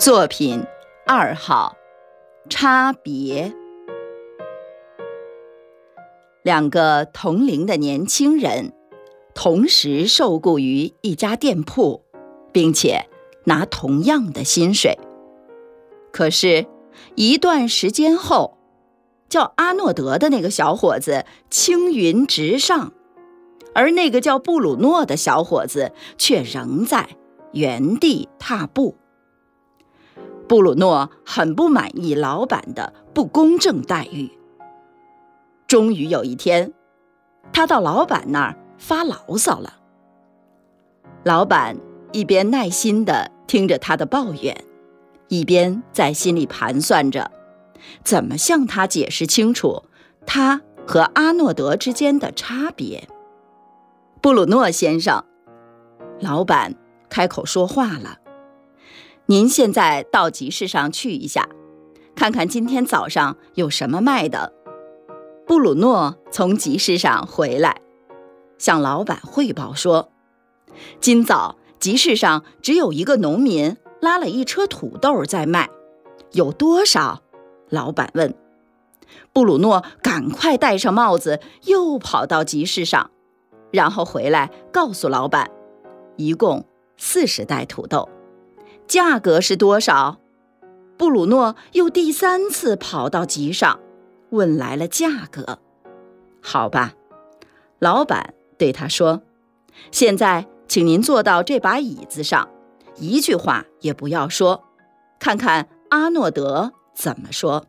作品二号，差别。两个同龄的年轻人，同时受雇于一家店铺，并且拿同样的薪水。可是，一段时间后，叫阿诺德的那个小伙子青云直上，而那个叫布鲁诺的小伙子却仍在原地踏步。布鲁诺很不满意老板的不公正待遇。终于有一天，他到老板那儿发牢骚了。老板一边耐心地听着他的抱怨，一边在心里盘算着怎么向他解释清楚他和阿诺德之间的差别。布鲁诺先生，老板开口说话了。您现在到集市上去一下，看看今天早上有什么卖的。布鲁诺从集市上回来，向老板汇报说：“今早集市上只有一个农民拉了一车土豆在卖，有多少？”老板问。布鲁诺赶快戴上帽子，又跑到集市上，然后回来告诉老板：“一共四十袋土豆。”价格是多少？布鲁诺又第三次跑到集上，问来了价格。好吧，老板对他说：“现在，请您坐到这把椅子上，一句话也不要说，看看阿诺德怎么说。”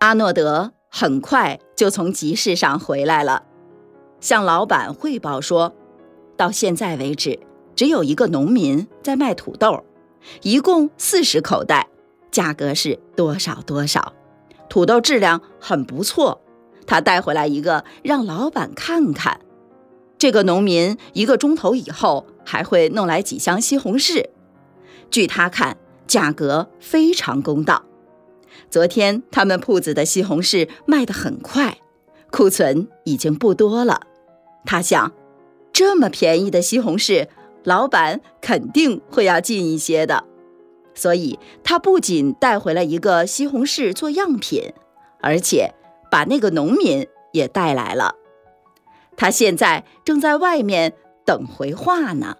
阿诺德很快就从集市上回来了，向老板汇报说：“到现在为止。”只有一个农民在卖土豆，一共四十口袋，价格是多少多少？土豆质量很不错，他带回来一个让老板看看。这个农民一个钟头以后还会弄来几箱西红柿，据他看，价格非常公道。昨天他们铺子的西红柿卖得很快，库存已经不多了。他想，这么便宜的西红柿。老板肯定会要进一些的，所以他不仅带回了一个西红柿做样品，而且把那个农民也带来了。他现在正在外面等回话呢。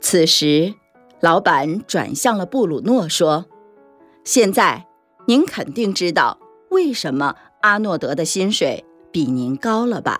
此时，老板转向了布鲁诺说：“现在您肯定知道为什么阿诺德的薪水比您高了吧？”